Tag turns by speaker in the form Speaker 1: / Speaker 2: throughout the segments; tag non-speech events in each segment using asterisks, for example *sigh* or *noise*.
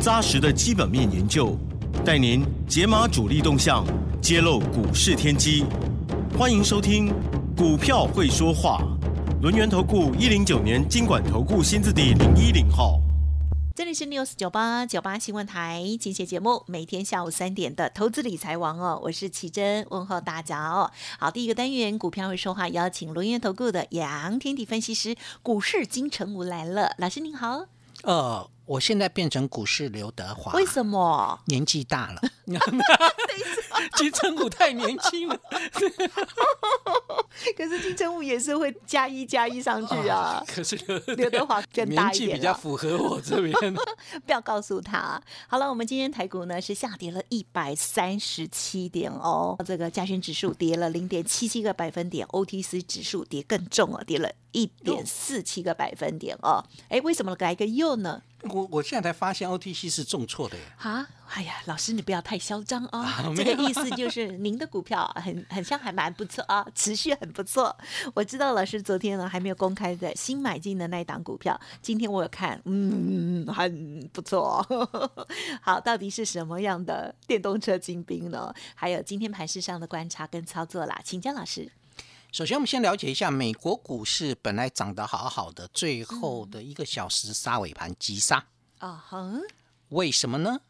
Speaker 1: 扎实的基本面研究，带您解码主力动向，揭露股市天机。欢迎收听《股票会说话》，轮源投顾一零九年经管投顾新字第零一零号。
Speaker 2: 这里是 news 九八九八新闻台，今天节目每天下午三点的投资理财王哦，我是奇珍，问候大家哦。好，第一个单元股票会说话，邀请轮源投顾的杨天地分析师，股市金城武来了，老师您好。
Speaker 3: 呃，我现在变成股市刘德华，
Speaker 2: 为什么？
Speaker 3: 年纪大了，*laughs* 金城武太年轻了。*laughs*
Speaker 2: 可是金城武也是会加一加一上去啊。*laughs*
Speaker 3: 可是
Speaker 2: 刘德华更大一点，
Speaker 3: 比较符合我这边。
Speaker 2: 不要告诉他。好了，我们今天台股呢是下跌了一百三十七点哦，这个加权指数跌了零点七七个百分点，OTC 指数跌更重了，跌了。一点四七个百分点哦，哎，为什么来个又呢？
Speaker 3: 我我现在才发现 OTC 是重挫的耶！
Speaker 2: 啊，哎呀，老师你不要太嚣张啊！*laughs* 这个意思就是您的股票 *laughs* 很很像还蛮不错啊，*laughs* 持续很不错。我知道老师昨天呢还没有公开的新买进的那一档股票，今天我有看，嗯，很不错。好，到底是什么样的电动车精兵呢？还有今天盘市上的观察跟操作啦，请江老师。
Speaker 3: 首先，我们先了解一下美国股市本来涨得好好的，最后的一个小时杀尾盘急杀啊！哼，为什么呢？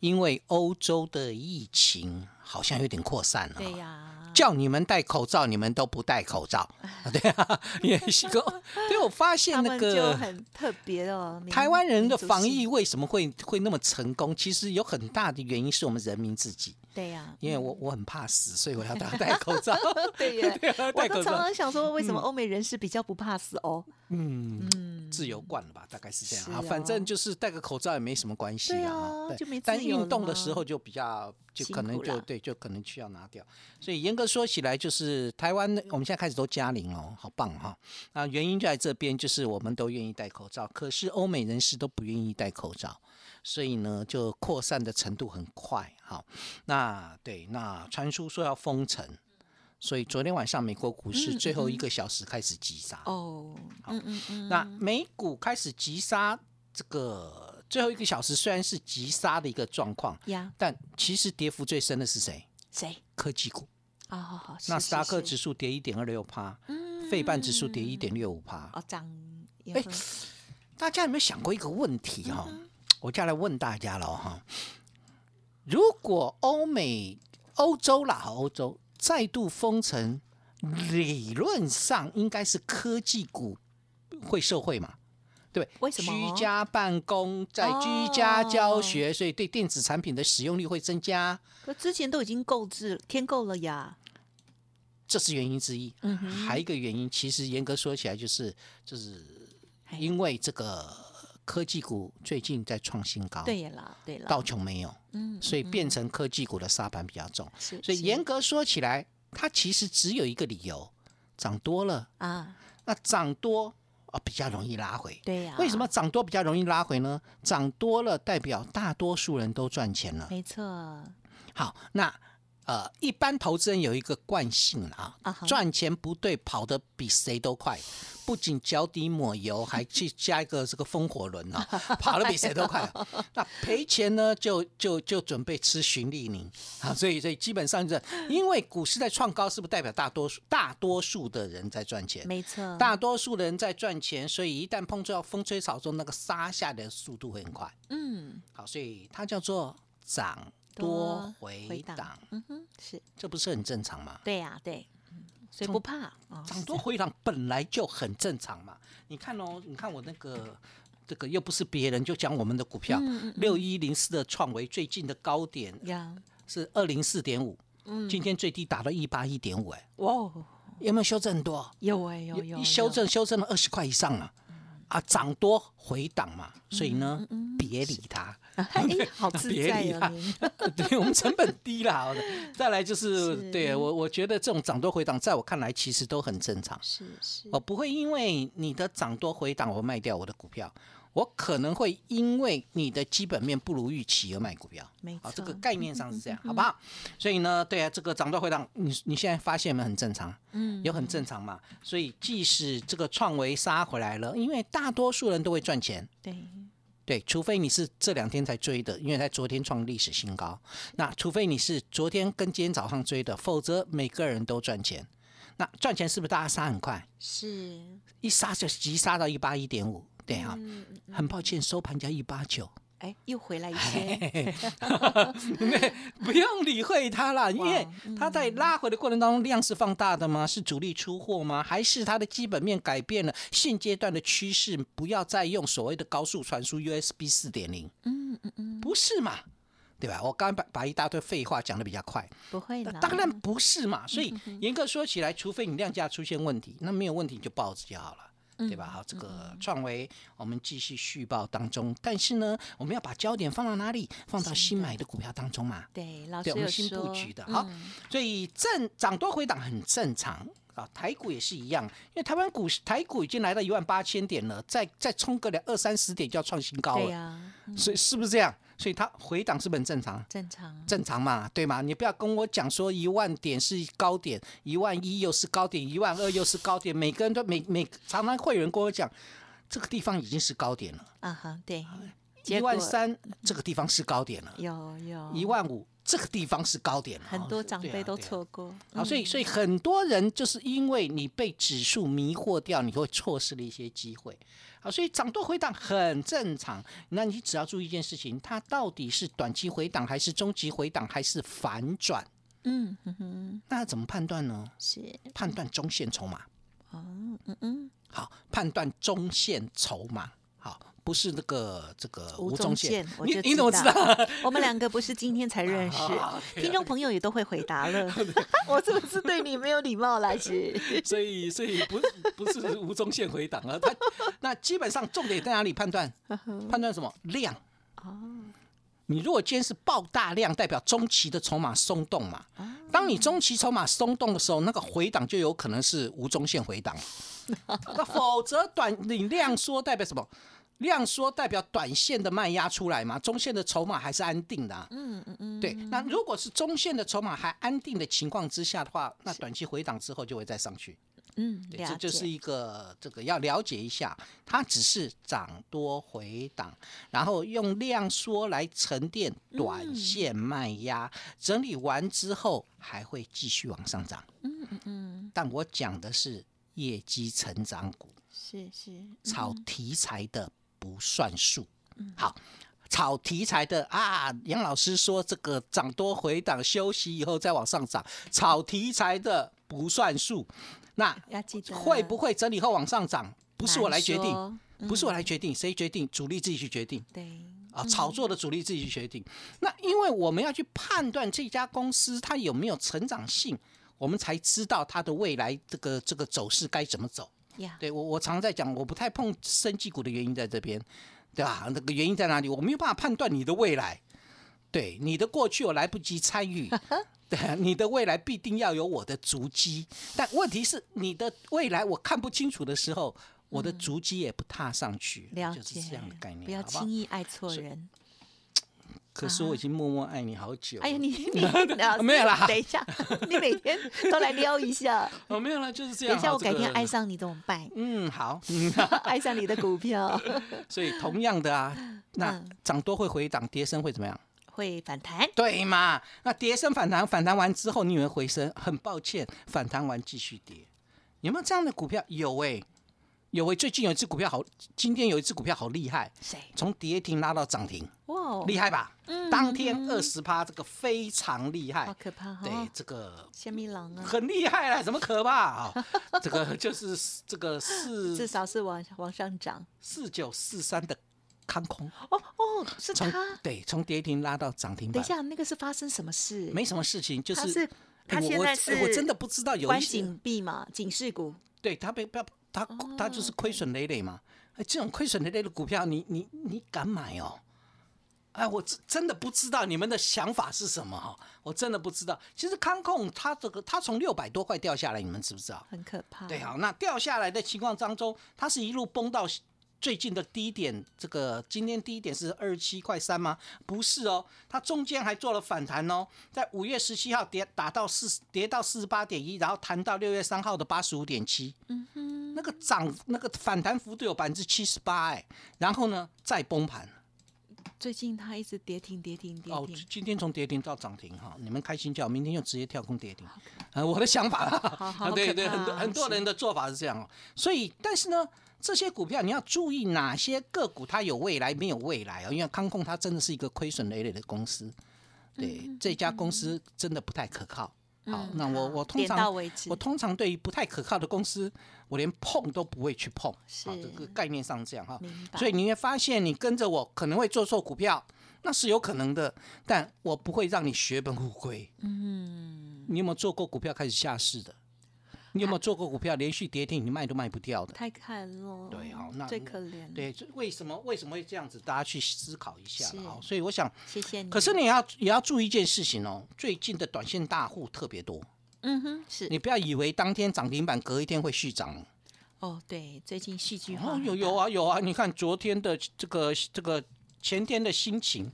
Speaker 3: 因为欧洲的疫情好像有点扩散了。
Speaker 2: 对呀。
Speaker 3: 叫你们戴口罩，你们都不戴口罩，*laughs* 对啊，也是个。*laughs* 对，我发现那个
Speaker 2: 就很特别哦。
Speaker 3: 台湾人的防疫为什么会会那么成功？其实有很大的原因是我们人民自己。
Speaker 2: 对呀，
Speaker 3: 因为我我很怕死，所以我要戴 *laughs* 戴口罩。
Speaker 2: 对呀，我都常常想说，为什么欧美人士比较不怕死哦？
Speaker 3: 嗯嗯，自由惯了吧？大概是这样啊。反正就是戴个口罩也没什么关系
Speaker 2: 啊。
Speaker 3: 对，但运动的时候就比较。就可能就对，就可能需要拿掉。所以严格说起来，就是台湾我们现在开始都加零哦，好棒哈。那原因就在这边，就是我们都愿意戴口罩，可是欧美人士都不愿意戴口罩，所以呢，就扩散的程度很快哈。那对，那传出说要封城，所以昨天晚上美国股市最后一个小时开始急杀哦。嗯嗯嗯。那美股开始急杀这个。最后一个小时虽然是急杀的一个状况，呀但其实跌幅最深的是谁？
Speaker 2: 谁？
Speaker 3: 科技股。哦，好好。纳斯达克指数跌一点二六帕，嗯，费半指数跌一点六五帕。哦，涨。哎，大家有没有想过一个问题哈？我就来问大家了哈。如果欧美、欧洲啦，欧洲再度封城，理论上应该是科技股会受惠嘛？对，
Speaker 2: 为什么
Speaker 3: 居家办公在居家教学，所以对电子产品的使用率会增加？
Speaker 2: 可之前都已经购置添购了呀，
Speaker 3: 这是原因之一。嗯哼，还一个原因，其实严格说起来，就是就是因为这个科技股最近在创新高。
Speaker 2: 对了，对了，
Speaker 3: 道琼没有，嗯，所以变成科技股的沙盘比较重。是，所以严格说起来，它其实只有一个理由，涨多了啊。那涨多。比较容易拉回，
Speaker 2: 对呀。
Speaker 3: 为什么涨多比较容易拉回呢？涨多了代表大多数人都赚钱了，
Speaker 2: 没错。
Speaker 3: 好，那。呃，一般投资人有一个惯性啊，赚钱不对，跑得比谁都快，不仅脚底抹油，还去加一个这个风火轮啊，跑得比谁都快。那赔钱呢，就就就准备吃循利宁啊，所以所以基本上是，因为股市在创高，是不是代表大多数大多数的人在赚钱？
Speaker 2: 没错，
Speaker 3: 大多数的人在赚钱，所以一旦碰到风吹草动，那个杀下的速度会很快。嗯，好，所以它叫做涨。多回档，嗯哼，是，这不是很正常吗？
Speaker 2: 对呀，对，所以不怕，
Speaker 3: 涨多回档本来就很正常嘛。你看哦，你看我那个，这个又不是别人，就讲我们的股票，六一零四的创维最近的高点是二零四点五，嗯，今天最低打到一八一点五，哎，哇，有没有修正很多？
Speaker 2: 有哎，有有，
Speaker 3: 修正修正了二十块以上了。啊，涨多回档嘛，所以呢，别理它。
Speaker 2: 哎，*laughs* 好自在哦，*laughs*
Speaker 3: 对，我们成本低了。*laughs* 再来就是，对我我觉得这种涨多回档，在我看来其实都很正常。
Speaker 2: 是是，
Speaker 3: 我不会因为你的涨多回档，我卖掉我的股票。我可能会因为你的基本面不如预期而卖股票，
Speaker 2: 没错，
Speaker 3: 这个概念上是这样，好不好？所以呢，对啊，这个涨多回档，你你现在发现没很正常，嗯，有很正常嘛。所以即使这个创维杀回来了，因为大多数人都会赚钱，
Speaker 2: 对
Speaker 3: 对，除非你是这两天才追的，因为在昨天创历史新高，那除非你是昨天跟今天早上追的，否则每个人都赚钱。那赚钱是不是大家杀很快？
Speaker 2: 是
Speaker 3: 一杀就急杀到一八一点五。对啊，很抱歉，收盘价一八九，
Speaker 2: 哎，又回来一些，
Speaker 3: 不用理会它了，因为它在拉回的过程当中量是放大的吗？是主力出货吗？还是它的基本面改变了？现阶段的趋势不要再用所谓的高速传输 USB 四点零，嗯嗯嗯，不是嘛？对吧？我刚把把一大堆废话讲的比较快，
Speaker 2: 不会的，
Speaker 3: 当然不是嘛。所以严格说起来，除非你量价出现问题，那没有问题就报纸就好了。对吧？好，这个创维我们继续续报当中，但是呢，我们要把焦点放到哪里？放到新买的股票当中嘛。
Speaker 2: 对，老师有
Speaker 3: 新布局的。好，所以正涨多回档很正常啊。台股也是一样，因为台湾股台股已经来到一万八千点了，再再冲个两二三十点就要创新高了。对
Speaker 2: 呀，
Speaker 3: 所以是不是这样？所以它回档是不是很正常？
Speaker 2: 正常，
Speaker 3: 正常嘛，对吗？你不要跟我讲说一万点是高点，一万一又是高点，一万二又是高点。每个人都每每常常会有人跟我讲，这个地方已经是高点了。
Speaker 2: 啊哈，对，
Speaker 3: 一万三这个地方是高点了。
Speaker 2: 有有，
Speaker 3: 一万五。这个地方是高点，
Speaker 2: 很多长辈都错过
Speaker 3: 好，所以所以很多人就是因为你被指数迷惑掉，你会错失了一些机会好，所以涨多回档很正常。那你只要注意一件事情，它到底是短期回档，还是中期回档，还是反转？嗯哼哼，那怎么判断呢？
Speaker 2: 是
Speaker 3: 判断中线筹码。哦，嗯嗯，好，判断中线筹码。好。不是那个这个吴宗宪，你你怎么知道？
Speaker 2: 我们两个不是今天才 *laughs* 认识，听众朋友也都会回答了。*laughs* *laughs* 我是不是对你没有礼貌来是？
Speaker 3: 所以所以不不是吴宗宪回答啊，他那基本上重点在哪里判断？判断什么量？哦，你如果今天是爆大量，代表中期的筹码松动嘛？当你中期筹码松动的时候，那个回档就有可能是吴宗宪回档。那否则短你量缩代表什么？量缩代表短线的卖压出来嘛，中线的筹码还是安定的。嗯嗯嗯，对。那如果是中线的筹码还安定的情况之下的话，那短期回档之后就会再上去。
Speaker 2: 嗯，
Speaker 3: 这就是一个这个要了解一下，它只是涨多回档，然后用量缩来沉淀短线卖压，整理完之后还会继续往上涨。嗯嗯嗯。但我讲的是业绩成长股，
Speaker 2: 是是
Speaker 3: 炒题材的。不算数。好，炒题材的啊，杨老师说这个涨多回档休息以后再往上涨，炒题材的不算数。那会不会整理后往上涨？不是我来决定，不是我来决定，谁决定？主力自己去决定。
Speaker 2: 对
Speaker 3: 啊，炒作的主力自己去决定。那因为我们要去判断这家公司它有没有成长性，我们才知道它的未来这个这个走势该怎么走。对我，我常在讲，我不太碰生技股的原因在这边，对吧？那个原因在哪里？我没有办法判断你的未来，对你的过去我来不及参与，*laughs* 对，你的未来必定要有我的足迹。但问题是，你的未来我看不清楚的时候，我的足迹也不踏上去，就是这样的概念，
Speaker 2: 不要轻易爱错人。
Speaker 3: 可是我已经默默爱你好久。
Speaker 2: 哎呀，你 *laughs* 你
Speaker 3: 没有啦，
Speaker 2: 等一下，你每天都来撩一下。*laughs*
Speaker 3: 哦，没有了，就是这样。
Speaker 2: 等一下，我改天爱上你怎么办？
Speaker 3: 嗯，好，*laughs*
Speaker 2: 爱上你的股票。
Speaker 3: 所以同样的啊，那涨多会回档，跌升会怎么样？
Speaker 2: 会反弹。
Speaker 3: 对嘛？那跌升反弹，反弹完之后你以为回升？很抱歉，反弹完继续跌。有没有这样的股票？有哎。有为最近有一只股票好，今天有一只股票好厉害，
Speaker 2: 谁？
Speaker 3: 从跌停拉到涨停，哇，厉害吧？嗯，当天二十趴，这个非常厉害，
Speaker 2: 好可怕哈。
Speaker 3: 对，这个
Speaker 2: 仙蜜狼啊，
Speaker 3: 很厉害了，怎么可怕啊？这个就是这个四，
Speaker 2: 至少是往往上涨，
Speaker 3: 四九四三的康空。
Speaker 2: 哦哦，是他，
Speaker 3: 对，从跌停拉到涨停。
Speaker 2: 等一下，那个是发生什么事？
Speaker 3: 没什么事情，就是
Speaker 2: 他现在是，
Speaker 3: 我真的不知道有
Speaker 2: 关紧闭嘛，警示股。
Speaker 3: 对他被不要。他他就是亏损累累嘛，哎，这种亏损累累的股票，你你你敢买哦？哎，我真真的不知道你们的想法是什么哈，我真的不知道。其实康控它这个它从六百多块掉下来，你们知不知道？
Speaker 2: 很可怕。
Speaker 3: 对，好，那掉下来的情况当中，它是一路崩到最近的低点，这个今天低点是二十七块三吗？不是哦，它中间还做了反弹哦，在五月十七号跌打到四跌到四十八点一，然后弹到六月三号的八十五点七。嗯哼，那个涨那个反弹幅度有百分之七十八哎，然后呢再崩盘。
Speaker 2: 最近它一直跌停，跌停，跌停。哦，
Speaker 3: 今天从跌停到涨停哈，你们开心叫，明天又直接跳空跌停。啊，我的想法
Speaker 2: 啦，
Speaker 3: 对 *laughs* 对，很多很多人的做法是这样哦。所以，但是呢，这些股票你要注意哪些个股它有未来，没有未来啊？因为康控它真的是一个亏损累累的公司，对这家公司真的不太可靠。好，那我我通常我通常对于不太可靠的公司，我连碰都不会去碰。
Speaker 2: 是
Speaker 3: 这个概念上这样哈。所以你会发现，你跟着我可能会做错股票，那是有可能的，但我不会让你血本无归。嗯，你有没有做过股票开始下市的？你有没有做过股票连续跌停，你卖都卖不掉的？
Speaker 2: 太惨了。
Speaker 3: 对，好，那
Speaker 2: 最可怜。
Speaker 3: 对，为什么为什么会这样子？大家去思考一下啊，所以我想，
Speaker 2: 谢谢你。
Speaker 3: 可是你要也要注意一件事情哦，最近的短线大户特别多。
Speaker 2: 嗯哼，是
Speaker 3: 你不要以为当天涨停板隔一天会续涨。
Speaker 2: 哦，对，最近戏剧化。
Speaker 3: 有有啊有啊，你看昨天的这个这个前天的心情，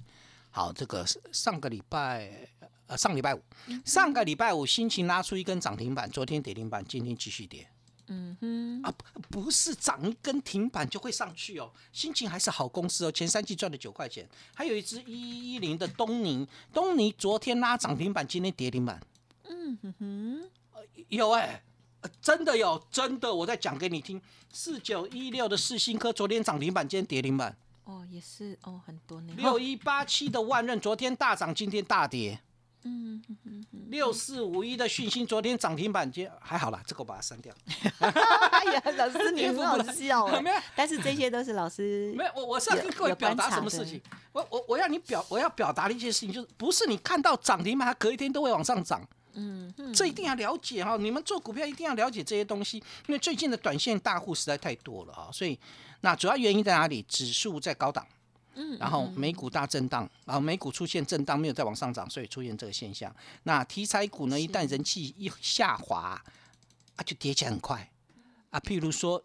Speaker 3: 好，这个上个礼拜。上礼拜五，上个礼拜五心情拉出一根涨停板，昨天跌停板，今天继续跌。嗯哼，啊不是涨一根停板就会上去哦，心情还是好公司哦，前三季赚了九块钱，还有一只一一零的东尼，东尼昨天拉涨停板，今天跌停板。嗯哼哼，有哎，真的有，真的，我再讲给你听，四九一六的四星科昨天涨停板，今天跌停板。
Speaker 2: 哦，也是哦，很多呢。
Speaker 3: 六一八七的万润昨天大涨，今天大跌。嗯嗯，六四五一的讯息，昨天涨停板接还好啦，这个我把它删掉。*laughs*
Speaker 2: 哎呀，老师你很好笑哎，*laughs* 但是这些都是老师
Speaker 3: 没有我我是要跟各位表达什么事情？我我我要你表我要表达的一件事情，就是不是你看到涨停板，它隔一天都会往上涨。嗯，这一定要了解哈，你们做股票一定要了解这些东西，因为最近的短线大户实在太多了啊，所以那主要原因在哪里？指数在高档。嗯，然后美股大震荡，然后美股出现震荡，没有再往上涨，所以出现这个现象。那题材股呢，一旦人气一下滑，啊，就跌起来很快啊。譬如说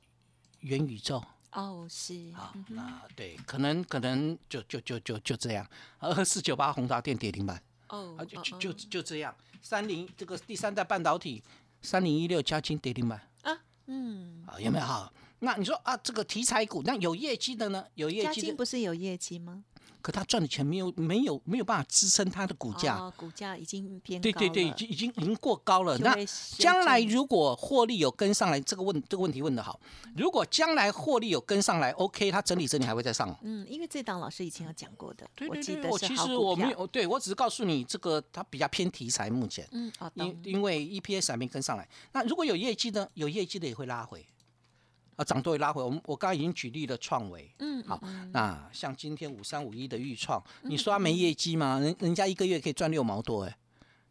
Speaker 3: 元宇宙，
Speaker 2: 哦，是
Speaker 3: 啊，那对，可能可能就就就就就这样。二四九八宏达电跌停板，哦，啊，就就就就这样。三零这个第三代半导体，三零一六加金跌停板啊，嗯，啊，有没有好？那你说啊，这个题材股，那有业绩的呢？有业绩的
Speaker 2: 不是有业绩吗？
Speaker 3: 可他赚的钱没有没有没有办法支撑他的股价，
Speaker 2: 股价已经偏
Speaker 3: 对对对，已经已经已经过高了。那将来如果获利有跟上来，这个问这个问题问的好。如果将来获利有跟上来，OK，它整理整理还会再上。
Speaker 2: 嗯，因为这档老师以前有讲过的，
Speaker 3: 我
Speaker 2: 记得
Speaker 3: 我其实我没有，对我只是告诉你这个它比较偏题材，目前嗯，因因为 EPS 还没跟上来。那如果有业绩呢？有业绩的也会拉回。啊，涨多也拉回。我们我刚刚已经举例了创维，嗯，好，那像今天五三五一的预创，你说它没业绩吗？人人家一个月可以赚六毛多，哎，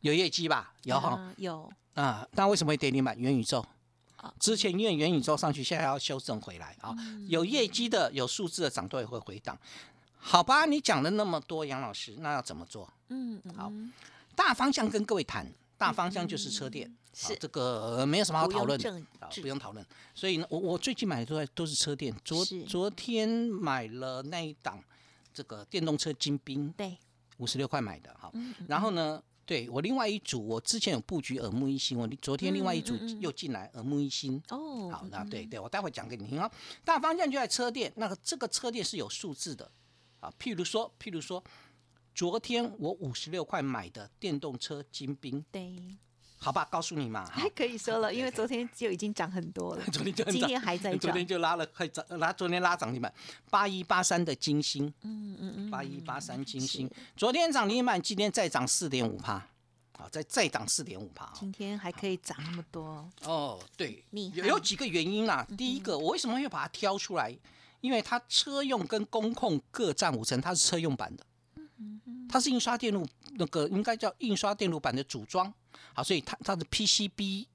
Speaker 3: 有业绩吧？有哈，
Speaker 2: 有
Speaker 3: 啊。那为什么会跌停板？元宇宙，之前因为元宇宙上去，现在要修正回来啊。有业绩的、有数字的涨多也会回档。好吧，你讲了那么多，杨老师，那要怎么做？嗯，好，大方向跟各位谈。大方向就是车电，
Speaker 2: 是
Speaker 3: 这个没有什么好讨论，啊，不用讨论。所以呢，我我最近买的都都是车电。昨昨天买了那一档这个电动车精兵，
Speaker 2: 对，
Speaker 3: 五十六块买的哈。然后呢，对我另外一组，我之前有布局耳目一新，我昨天另外一组又进来耳目一新。哦，好，那对对，我待会讲给你听啊。大方向就在车电，那个这个车电是有数字的啊，譬如说，譬如说。昨天我五十六块买的电动车金兵，
Speaker 2: 对，
Speaker 3: 好吧，告诉你嘛，*laughs*
Speaker 2: 还可以说了，因为昨天就已经涨很多了，*laughs*
Speaker 3: 昨天就
Speaker 2: 今天还在涨，
Speaker 3: 昨天就拉了快涨，拉昨天拉涨停板。八一八三的金星，嗯嗯嗯，八一八三金星，昨天涨停板，今天再涨四点五帕，好，再再涨四点五帕，
Speaker 2: 今天还可以涨那么多。
Speaker 3: 哦，对，有有几个原因啦，第一个，我为什么会把它挑出来？因为它车用跟工控各占五成，它是车用版的。它是印刷电路那个应该叫印刷电路板的组装，好，所以它它的 PCB，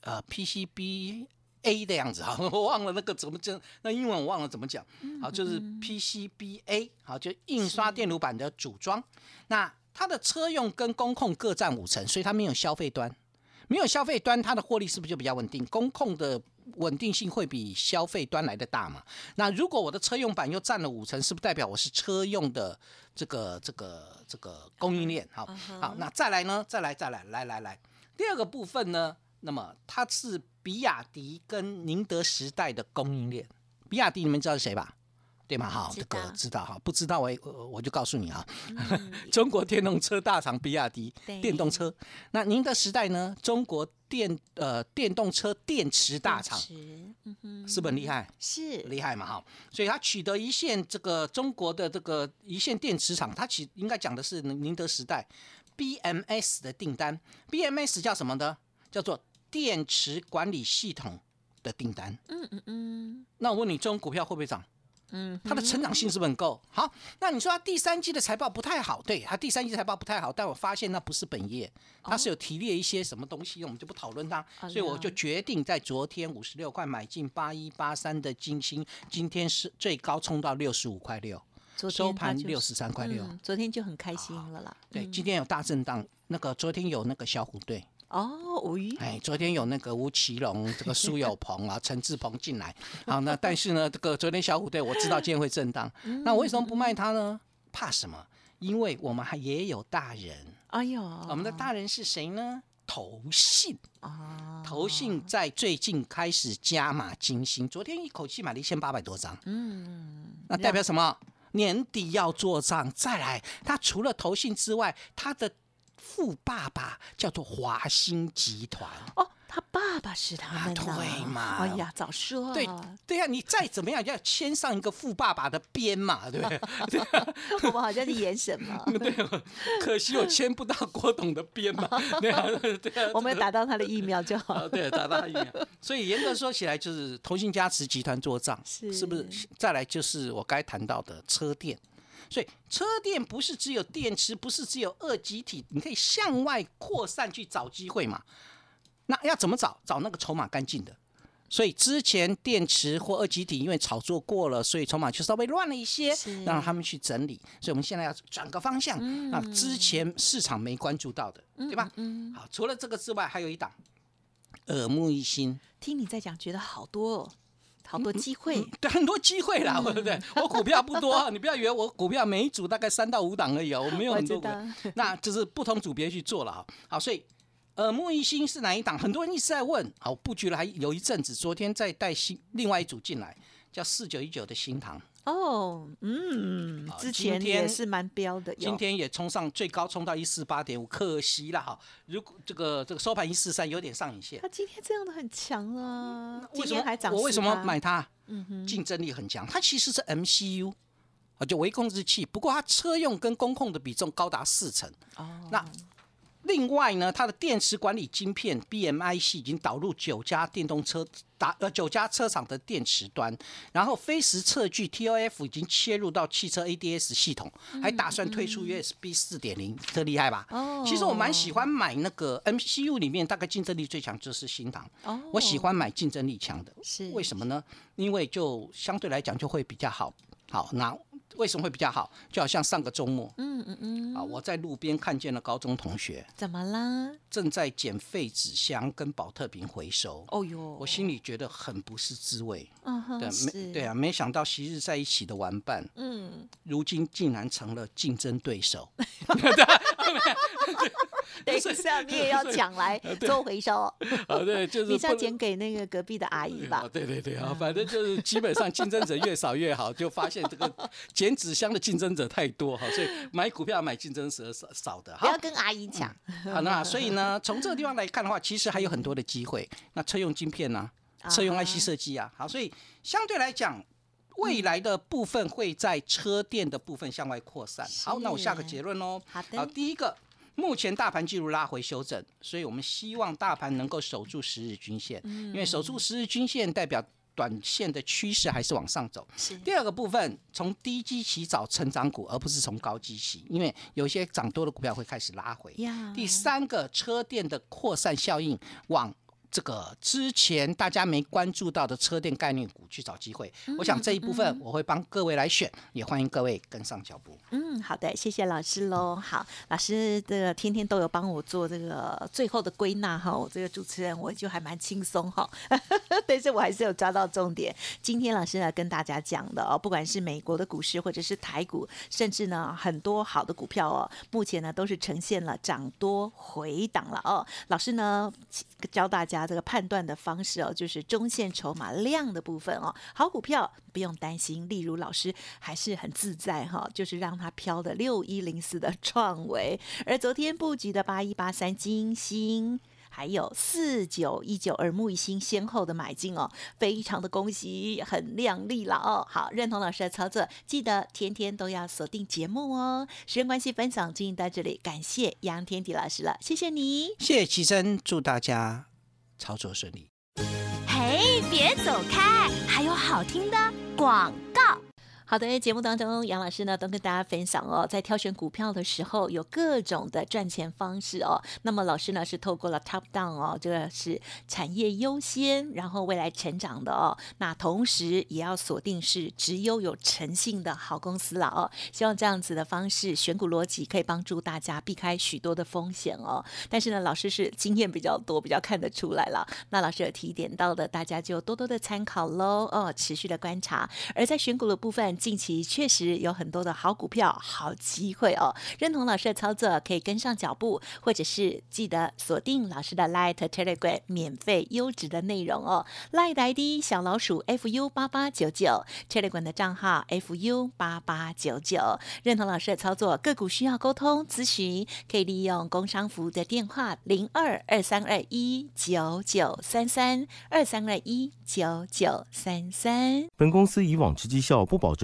Speaker 3: 呃 PCB A 的样子哈，*laughs* 我忘了那个怎么讲，那英文我忘了怎么讲。好，就是 PCBA，好，就印刷电路板的组装。那它的车用跟工控各占五成，所以它没有消费端，没有消费端，它的获利是不是就比较稳定？工控的稳定性会比消费端来的大嘛？那如果我的车用版又占了五成，是不是代表我是车用的这个这个这个供应链？好，好，那再来呢？再来，再来，来来来，第二个部分呢？那么它是比亚迪跟宁德时代的供应链。比亚迪你们知道是谁吧？对吗？好，这个知道哈，不知道我我就告诉你啊。*laughs* 中国电动车大厂比亚迪电动车，那宁德时代呢？中国电呃电动车电池大厂，是不是很厉害？
Speaker 2: 是
Speaker 3: 厉害嘛？哈，所以它取得一线这个中国的这个一线电池厂，它取应该讲的是宁德时代 BMS 的订单。BMS 叫什么呢？叫做电池管理系统的订单，嗯嗯嗯，那我问你，这种股票会不会涨？嗯，它的成长性是不是很够？好，那你说它第三季的财报不太好，对，它第三季财报不太好，但我发现那不是本业，它是有提炼一些什么东西，我们就不讨论它，所以我就决定在昨天五十六块买进八一八三的金星，今天是最高冲到六十五块六，收盘六十三块六，
Speaker 2: 昨天就很开心了啦。
Speaker 3: 对，今天有大震荡，那个昨天有那个小虎队。
Speaker 2: 哦，吴瑜，
Speaker 3: 哎，昨天有那个吴奇隆、这个 *laughs* 苏有朋啊、陈志鹏进来，好，那但是呢，这个昨天小虎队我知道今天会震荡，那为什么不卖它呢？怕什么？因为我们还也有大人，哎呦，我们的大人是谁呢？投信啊，投信在最近开始加码金星，昨天一口气买了一千八百多张，嗯，那代表什么？年底要做账，再来，他除了投信之外，他的。富爸爸叫做华兴集团
Speaker 2: 哦，他爸爸是他们
Speaker 3: 对嘛？
Speaker 2: 哎呀，早说
Speaker 3: 对对呀，你再怎么样要牵上一个富爸爸的边嘛，对不对？*laughs*
Speaker 2: 我们好像是演什么？*laughs*
Speaker 3: 对，可惜我牵不到郭董的边嘛。*laughs* 对啊，对啊，
Speaker 2: 我们打到他的疫苗就好。
Speaker 3: 对，打到他疫苗。所以严格说起来，就是同信加持集团做账，是不是？再来就是我该谈到的车店。所以车电不是只有电池，不是只有二极体，你可以向外扩散去找机会嘛？那要怎么找？找那个筹码干净的。所以之前电池或二极体因为炒作过了，所以筹码就稍微乱了一些，让他们去整理。所以我们现在要转个方向，那之前市场没关注到的，对吧？好，除了这个之外，还有一档耳目一新。
Speaker 2: 听你在讲，觉得好多哦。好多机会，
Speaker 3: 对，很多机会啦，对不对？我股票不多，*laughs* 你不要以为我股票每一组大概三到五档而已哦，我没有很多股，*laughs* 那就是不同组别去做了啊。好，所以耳目一新是哪一档？很多人一直在问。好，布局了还有一阵子，昨天再带新另外一组进来，叫四九一九的新塘。哦，
Speaker 2: 嗯，之前也是蛮标的，
Speaker 3: 今天也冲上最高，冲到一四八点五，可惜了哈。如果这个这个收盘一四三，有点上影线。
Speaker 2: 它今天这样的很强啊，
Speaker 3: 为什么
Speaker 2: 还涨？
Speaker 3: 我为什么买它？嗯哼，竞争力很强。它其实是 MCU 啊，就微控制器，不过它车用跟工控的比重高达四成。哦，那。另外呢，它的电池管理晶片 BMI 系已经导入九家电动车打呃九家车厂的电池端，然后飞时测距 TOF 已经切入到汽车 ADS 系统，还打算推出 USB 四点零，这厉害吧？哦，其实我蛮喜欢买那个 MCU 里面大概竞争力最强就是新唐，哦，我喜欢买竞争力强的，是为什么呢？因为就相对来讲就会比较好，好那。为什么会比较好？就好像上个周末，嗯嗯嗯，啊，我在路边看见了高中同学，
Speaker 2: 怎么啦？
Speaker 3: 正在捡废纸箱跟保特瓶回收。哦哟，我心里觉得很不是滋味。嗯哼，对，没对啊，没想到昔日在一起的玩伴，嗯，如今竟然成了竞争对手。*laughs*
Speaker 2: 等一下，你也要抢来 *laughs* 做回收。
Speaker 3: 啊，对，就是
Speaker 2: 你是要捡给那个隔壁的阿姨吧？
Speaker 3: 对对对啊，反正就是基本上竞争者越少越好，就发现这个 *laughs* 捡纸箱的竞争者太多哈，所以买股票买竞争者少少的。
Speaker 2: 不要跟阿姨抢。
Speaker 3: 好，那所以呢，从这个地方来看的话，其实还有很多的机会。那车用晶片呢？车用 IC 设计啊，好，所以相对来讲，未来的部分会在车电的部分向外扩散。好，那我下个结论喽。
Speaker 2: 好的。好，
Speaker 3: 第一个。目前大盘进入拉回修正，所以我们希望大盘能够守住十日均线，因为守住十日均线代表短线的趋势还是往上走。第二个部分，从低基起找成长股，而不是从高基起，因为有些涨多的股票会开始拉回。第三个，车电的扩散效应往这个之前大家没关注到的车电概念股去找机会。我想这一部分我会帮各位来选，也欢迎各位跟上脚步。
Speaker 2: 嗯，好的，谢谢老师喽。好，老师这个天天都有帮我做这个最后的归纳哈，我这个主持人我就还蛮轻松哈，*laughs* 但是我还是有抓到重点。今天老师呢跟大家讲的哦，不管是美国的股市或者是台股，甚至呢很多好的股票哦，目前呢都是呈现了涨多回档了哦。老师呢教大家这个判断的方式哦，就是中线筹码量的部分哦，好股票不用担心。例如老师还是很自在哈，就是让它飘的六一零四的创维，而昨天布局的八一八三金星。还有四九一九耳目一新，先后的买进哦，非常的恭喜，很靓丽了哦。好，认同老师的操作，记得天天都要锁定节目哦。时间关系，分享进行到这里，感谢杨天迪老师了，谢谢你，
Speaker 3: 谢谢齐生，祝大家操作顺利。
Speaker 4: 嘿，别走开，还有好听的广告。
Speaker 2: 好的，节目当中，杨老师呢都跟大家分享哦，在挑选股票的时候有各种的赚钱方式哦。那么老师呢是透过了 top down 哦，这个是产业优先，然后未来成长的哦。那同时也要锁定是只有有诚信的好公司了哦。希望这样子的方式选股逻辑可以帮助大家避开许多的风险哦。但是呢，老师是经验比较多，比较看得出来了。那老师有提点到的，大家就多多的参考喽哦，持续的观察。而在选股的部分。近期确实有很多的好股票、好机会哦。认同老师的操作，可以跟上脚步，或者是记得锁定老师的 Light Telegram 免费优质的内容哦。Light ID 小老鼠 fu 八八九九，Telegram 的账号 fu 八八九九。认同老师的操作，个股需要沟通咨询，可以利用工商服务的电话零二二三二一九九三三二三二一九九三三。
Speaker 1: 本公司以往之绩效不保证。